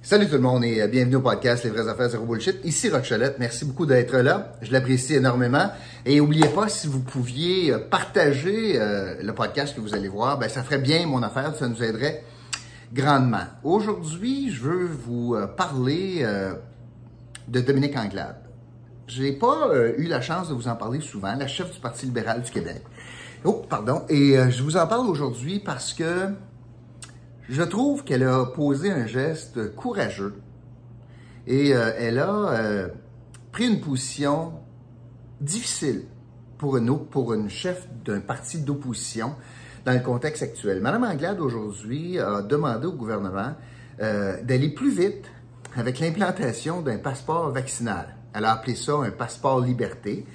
Salut tout le monde et euh, bienvenue au podcast Les vraies affaires zéro bullshit. Ici Rock Merci beaucoup d'être là. Je l'apprécie énormément. Et n'oubliez pas, si vous pouviez euh, partager euh, le podcast que vous allez voir, ben, ça ferait bien mon affaire. Ça nous aiderait grandement. Aujourd'hui, je veux vous parler de Dominique Anglade. Je n'ai pas eu la chance de vous en parler souvent, la chef du Parti libéral du Québec. Oh, pardon. Et je vous en parle aujourd'hui parce que je trouve qu'elle a posé un geste courageux et euh, elle a euh, pris une position difficile pour une, pour une chef d'un parti d'opposition dans le contexte actuel. Madame Anglade, aujourd'hui, a demandé au gouvernement euh, d'aller plus vite avec l'implantation d'un passeport vaccinal. Elle a appelé ça un passeport liberté.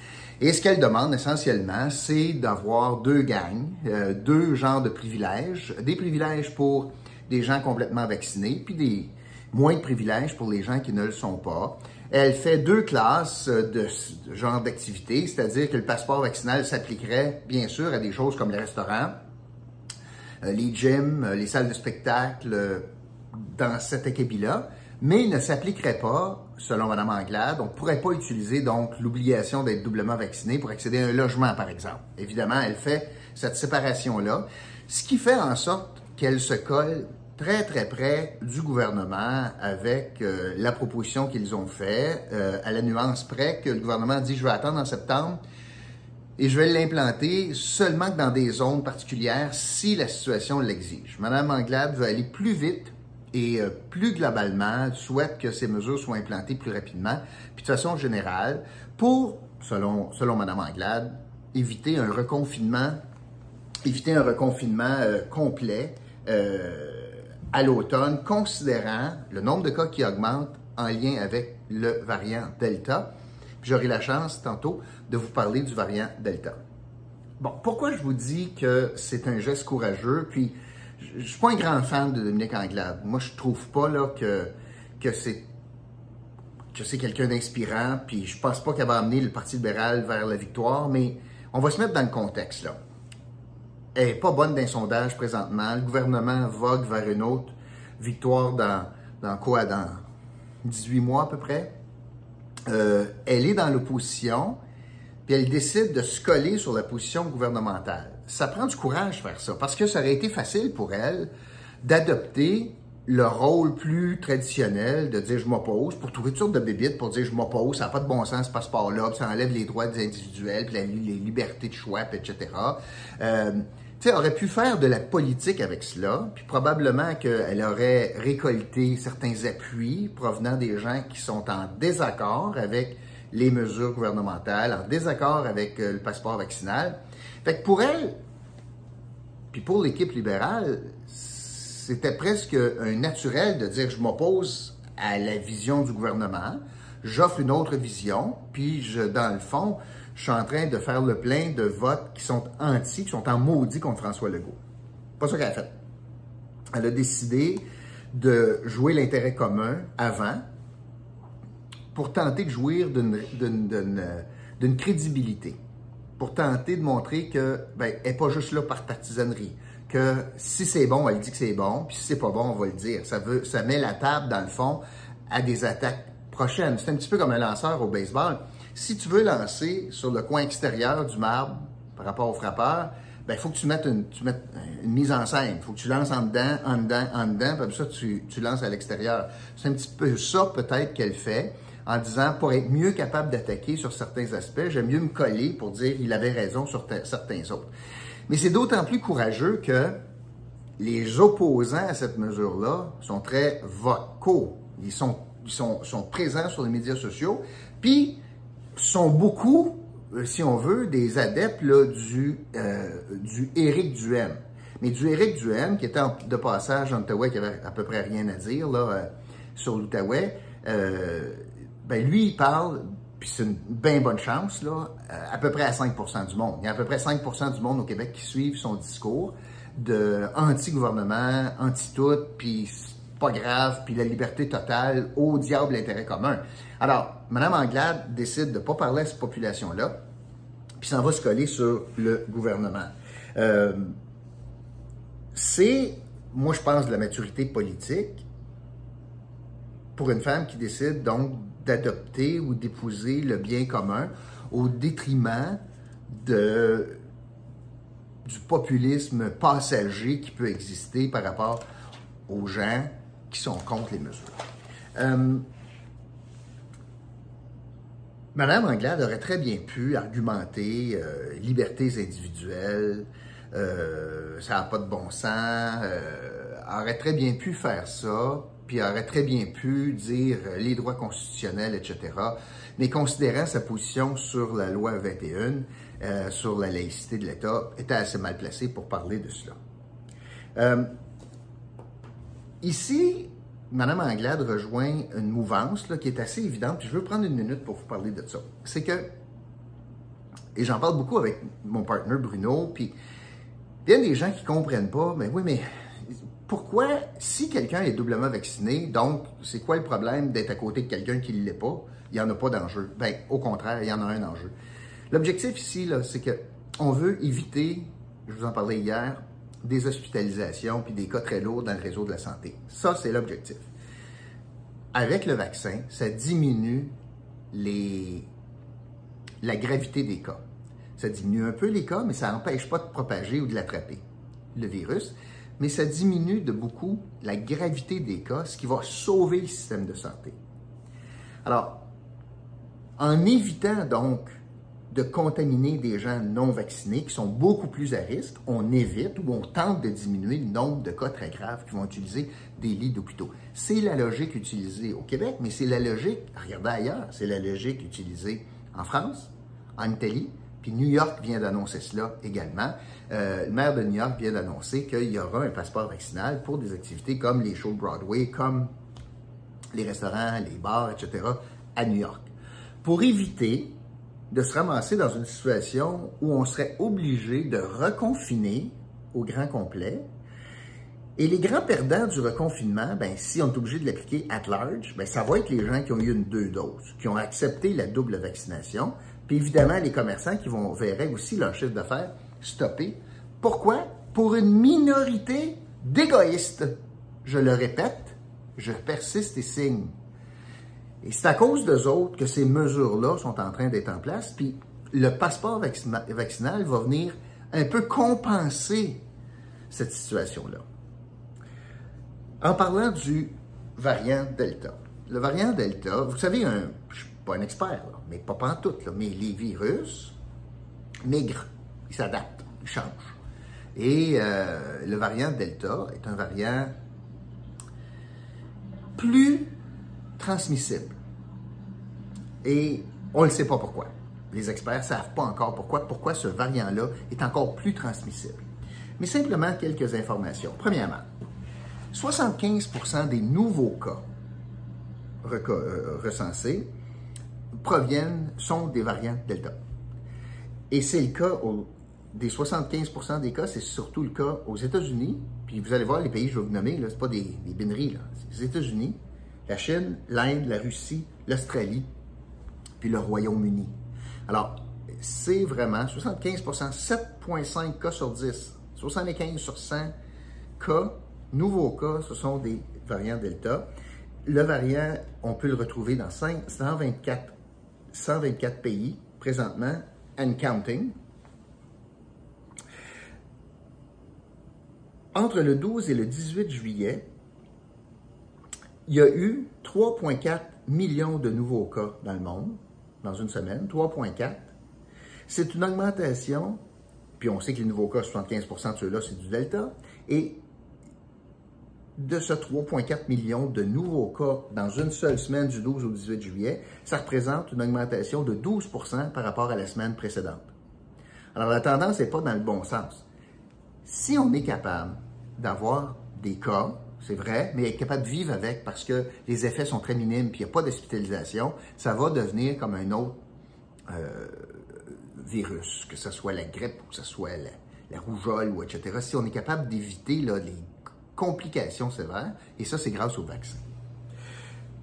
Et ce qu'elle demande essentiellement, c'est d'avoir deux gangs, deux genres de privilèges. Des privilèges pour des gens complètement vaccinés, puis des moins de privilèges pour les gens qui ne le sont pas. Elle fait deux classes de, genre d'activité, c'est-à-dire que le passeport vaccinal s'appliquerait bien sûr à des choses comme les restaurants, euh, les gyms, euh, les salles de spectacle, euh, dans cet acabit-là, mais il ne s'appliquerait pas, selon Mme Anglade, on ne pourrait pas utiliser donc l'obligation d'être doublement vacciné pour accéder à un logement, par exemple. Évidemment, elle fait cette séparation-là, ce qui fait en sorte qu'elle se colle très, très près du gouvernement avec euh, la proposition qu'ils ont faite, euh, à la nuance près que le gouvernement dit je vais attendre en septembre et je vais l'implanter seulement dans des zones particulières si la situation l'exige. Madame Anglade veut aller plus vite et euh, plus globalement souhaite que ces mesures soient implantées plus rapidement, puis de façon générale, pour, selon, selon Madame Anglade, éviter un reconfinement, éviter un reconfinement complet à l'automne, considérant le nombre de cas qui augmente en lien avec le variant Delta. J'aurai la chance tantôt de vous parler du variant Delta. Bon, pourquoi je vous dis que c'est un geste courageux? Puis, je ne suis pas un grand fan de Dominique Anglade. Moi, je trouve pas là, que, que c'est que quelqu'un d'inspirant, puis je pense pas qu'elle va amener le Parti libéral vers la victoire, mais on va se mettre dans le contexte là n'est pas bonne d'un sondage présentement. Le gouvernement vogue vers une autre victoire dans, dans quoi? Dans 18 mois à peu près. Euh, elle est dans l'opposition, puis elle décide de se coller sur la position gouvernementale. Ça prend du courage faire ça, parce que ça aurait été facile pour elle d'adopter le rôle plus traditionnel de dire je m'oppose, pour trouver toutes sortes de bébites, pour dire je m'oppose, ça n'a pas de bon sens ce passeport-là, ça enlève les droits des individuels, puis les libertés de choix, etc. elle aurait pu faire de la politique avec cela, puis probablement qu'elle aurait récolté certains appuis provenant des gens qui sont en désaccord avec les mesures gouvernementales, en désaccord avec euh, le passeport vaccinal. Fait que pour elle, puis pour l'équipe libérale, c'était presque un naturel de dire je m'oppose à la vision du gouvernement, j'offre une autre vision, puis dans le fond, je suis en train de faire le plein de votes qui sont anti, qui sont en maudit contre François Legault. Pas ça qu'elle a fait. Elle a décidé de jouer l'intérêt commun avant pour tenter de jouir d'une crédibilité, pour tenter de montrer que ben, n'est pas juste là par partisanerie, que si c'est bon, elle dit que c'est bon, puis si c'est pas bon, on va le dire. Ça, veut, ça met la table, dans le fond, à des attaques prochaines. C'est un petit peu comme un lanceur au baseball. Si tu veux lancer sur le coin extérieur du marbre par rapport au frappeur, ben, il faut que tu mettes, une, une mise en scène. Il faut que tu lances en dedans, en dedans, en dedans, puis ça, tu, tu lances à l'extérieur. C'est un petit peu ça, peut-être, qu'elle fait, en disant, pour être mieux capable d'attaquer sur certains aspects, j'aime mieux me coller pour dire il avait raison sur certains autres. Mais c'est d'autant plus courageux que les opposants à cette mesure-là sont très vocaux. Ils sont, ils sont, sont présents sur les médias sociaux. Puis, sont beaucoup, euh, si on veut, des adeptes là, du, euh, du Éric Duhem. Mais du Éric Duhem, qui était de passage en Outaouais, qui avait à peu près rien à dire là, euh, sur l'Outaouais, euh, ben lui, il parle, puis c'est une bien bonne chance, là, à peu près à 5% du monde. Il y a à peu près 5% du monde au Québec qui suivent son discours de anti-gouvernement, anti-tout, puis pas grave, puis la liberté totale, au diable l'intérêt commun. Alors, Mme Anglade décide de ne pas parler à cette population-là, puis s'en va se coller sur le gouvernement. Euh, c'est, moi je pense, de la maturité politique, pour une femme qui décide donc d'adopter ou d'épouser le bien commun au détriment du populisme passager qui peut exister par rapport aux gens qui sont contre les mesures. Euh, Madame Anglade aurait très bien pu argumenter euh, libertés individuelles, euh, ça n'a pas de bon sens, euh, aurait très bien pu faire ça, puis aurait très bien pu dire les droits constitutionnels, etc. Mais considérant sa position sur la loi 21, sur la laïcité de l'État, était assez mal placé pour parler de cela. ici, Madame Anglade rejoint une mouvance qui est assez évidente, puis je veux prendre une minute pour vous parler de ça. C'est que, et j'en parle beaucoup avec mon partenaire Bruno, puis il y a des gens qui comprennent pas, mais oui, mais pourquoi, si quelqu'un est doublement vacciné, donc c'est quoi le problème d'être à côté de quelqu'un qui ne l'est pas? Il n'y en a pas d'enjeu. Ben, au contraire, il y en a un enjeu. L'objectif ici, c'est que on veut éviter, je vous en parlais hier, des hospitalisations puis des cas très lourds dans le réseau de la santé. Ça, c'est l'objectif. Avec le vaccin, ça diminue les... la gravité des cas. Ça diminue un peu les cas, mais ça n'empêche pas de propager ou de l'attraper, le virus. Mais ça diminue de beaucoup la gravité des cas, ce qui va sauver le système de santé. Alors, en évitant donc de contaminer des gens non vaccinés qui sont beaucoup plus à risque, on évite ou on tente de diminuer le nombre de cas très graves qui vont utiliser des lits d'hôpitaux. C'est la logique utilisée au Québec, mais c'est la logique, regardez ailleurs, c'est la logique utilisée en France, en Italie, puis New York vient d'annoncer cela également. Euh, le maire de New York vient d'annoncer qu'il y aura un passeport vaccinal pour des activités comme les shows Broadway, comme les restaurants, les bars, etc., à New York. Pour éviter de se ramasser dans une situation où on serait obligé de reconfiner au grand complet. Et les grands perdants du reconfinement, ben, si on est obligé de l'appliquer at large, ben, ça va être les gens qui ont eu une deux doses, qui ont accepté la double vaccination, puis évidemment les commerçants qui vont verraient aussi leur chiffre d'affaires stopper. Pourquoi? Pour une minorité d'égoïstes. Je le répète, je persiste et signe. Et c'est à cause d'eux autres que ces mesures-là sont en train d'être en place. Puis le passeport vaccinal va venir un peu compenser cette situation-là. En parlant du variant Delta. Le variant Delta, vous savez, un, je ne suis pas un expert, mais pas en tout, mais les virus migrent, ils s'adaptent, ils changent. Et euh, le variant Delta est un variant plus transmissible. Et on ne sait pas pourquoi. Les experts ne savent pas encore pourquoi, pourquoi ce variant-là est encore plus transmissible. Mais simplement quelques informations. Premièrement, 75% des nouveaux cas euh, recensés proviennent, sont des variants Delta. Et c'est le cas des 75 des cas, c'est surtout le cas aux États-Unis. Puis vous allez voir les pays que je vais vous nommer, ce n'est pas des, des bineries, c'est les États-Unis, la Chine, l'Inde, la Russie, l'Australie, puis le Royaume-Uni. Alors, c'est vraiment 75% 7,5 cas sur 10, 75 sur 100 cas, nouveaux cas, ce sont des variants Delta. Le variant, on peut le retrouver dans 124, 124 pays présentement, and counting. Entre le 12 et le 18 juillet, il y a eu 3,4 millions de nouveaux cas dans le monde, dans une semaine, 3,4. C'est une augmentation, puis on sait que les nouveaux cas, 75% de ceux-là, c'est du Delta, et de ce 3,4 millions de nouveaux cas dans une seule semaine du 12 au 18 juillet, ça représente une augmentation de 12% par rapport à la semaine précédente. Alors la tendance n'est pas dans le bon sens. Si on est capable d'avoir des cas c'est vrai, mais être capable de vivre avec parce que les effets sont très minimes puis il n'y a pas d'hospitalisation, ça va devenir comme un autre euh, virus, que ce soit la grippe ou que ce soit la, rougeole ou etc. Si on est capable d'éviter les complications sévères, et ça c'est grâce au vaccin.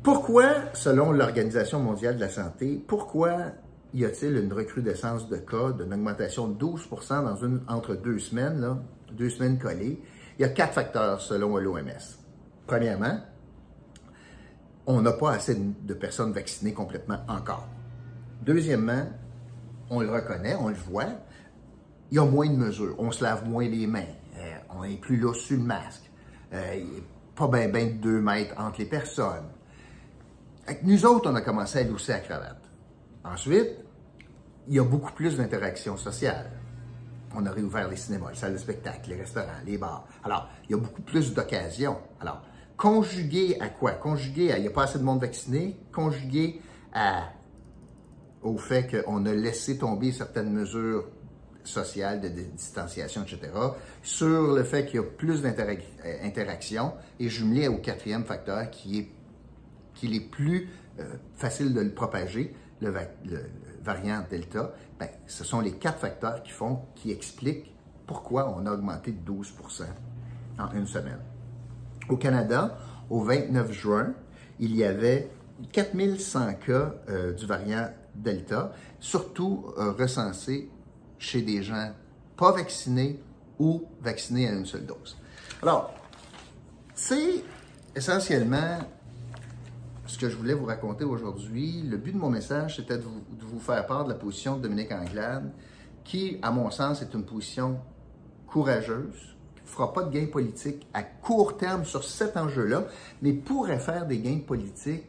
Pourquoi, selon l'Organisation mondiale de la santé, pourquoi y a-t-il une recrudescence de cas, d'une augmentation de 12 dans une, entre deux semaines, deux semaines collées? Il y a quatre facteurs selon l'OMS. Premièrement, on n'a pas assez de personnes vaccinées complètement encore. Deuxièmement, on le reconnaît, on le voit, il y a moins de mesures. On se lave moins les mains. Euh, on n'est plus là sur le masque. Euh, il a pas bien ben de deux mètres entre les personnes. nous autres, on a commencé à lousser la cravate. Ensuite, il y a beaucoup plus d'interactions sociales. On a réouvert les cinémas, les salles de spectacle, les restaurants, les bars. Alors, il y a beaucoup plus d'occasions. Alors, conjugué à quoi? Conjugué à il n'y a pas assez de monde vacciné, conjugué au fait qu'on a laissé tomber certaines mesures sociales de distanciation, etc., sur le fait qu'il y a plus d'interactions et jumelé au quatrième facteur qui est qu'il est plus euh, facile de le propager, le, variant Delta, ben, ce sont les quatre facteurs qui font, qui expliquent pourquoi on a augmenté de 12% en une semaine. Au Canada, au 29 juin, il y avait 4100 cas euh, du variant Delta, surtout euh, recensés chez des gens pas vaccinés ou vaccinés à une seule dose. Alors, c'est essentiellement ce que je voulais vous raconter aujourd'hui. Le but de mon message, c'était de vous, faire part de la position de Dominique Anglade, qui, à mon sens, est une position courageuse, qui ne fera pas de gains politiques à court terme sur cet enjeu-là, mais pourrait faire des gains politiques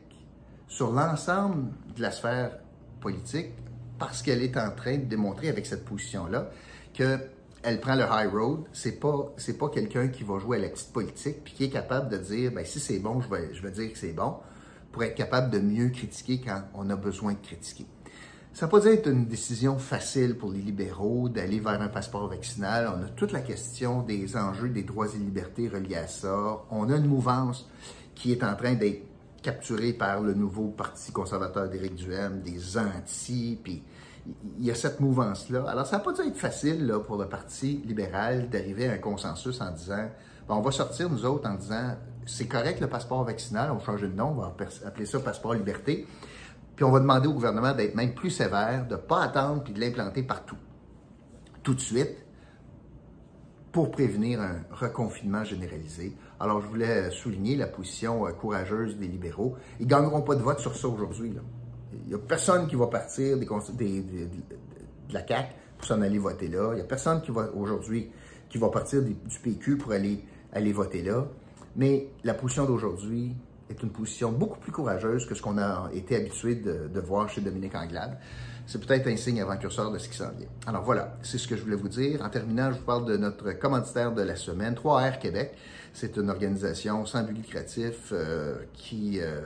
sur l'ensemble de la sphère politique parce qu'elle est en train de démontrer avec cette position-là qu'elle prend le high road. C'est pas, c'est pas quelqu'un qui va jouer à la petite politique puis qui est capable de dire, ben si c'est bon, je vais, je vais dire que c'est bon pour être capable de mieux critiquer quand on a besoin de critiquer. Ça peut être une décision facile pour les libéraux d'aller vers un passeport vaccinal. On a toute la question des enjeux des droits et libertés reliés à ça. On a une mouvance qui est en train d'être capturée par le nouveau Parti conservateur d'Éric Duhem, des anti, puis il y a cette mouvance-là. Alors, ça n'a pas être facile là, pour le Parti libéral d'arriver à un consensus en disant, on va sortir, nous autres, en disant, c'est correct le passeport vaccinal, on va changer de nom, on va appeler ça passeport liberté. Puis on va demander au gouvernement d'être même plus sévère, de ne pas attendre puis de l'implanter partout. Tout de suite, pour prévenir un reconfinement généralisé. Alors, je voulais souligner la position euh, courageuse des libéraux. Ils ne gagneront pas de vote sur ça aujourd'hui. Il n'y a personne qui va partir des, de la CAQ pour s'en aller voter là. Il n'y a personne qui va aujourd'hui qui va partir du PQ pour aller, aller voter là. Mais la position d'aujourd'hui est une position beaucoup plus courageuse que ce qu'on a été habitué de, voir chez Dominique Anglade. C'est peut-être un signe avant-curseur de ce qui s'en vient. Alors voilà, c'est ce que je voulais vous dire. En terminant, je vous parle de notre commanditaire de la semaine, 3R Québec. C'est une organisation sans but lucratif euh, qui euh,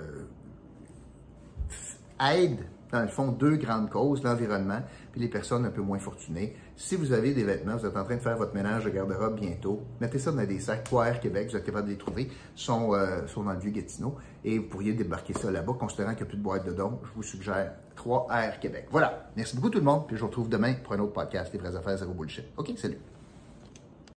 aide dans le fond, deux grandes causes, l'environnement puis les personnes un peu moins fortunées. Si vous avez des vêtements, vous êtes en train de faire votre ménage de garde-robe bientôt, mettez ça dans des sacs 3R Québec, vous êtes capable de les trouver, sont, euh, sont dans le vieux Gatineau, et vous pourriez débarquer ça là-bas, considérant qu'il n'y a plus de boîte de dons, je vous suggère 3R Québec. Voilà, merci beaucoup tout le monde, puis je vous retrouve demain pour un autre podcast, Les vraies affaires, zéro bullshit. OK, salut!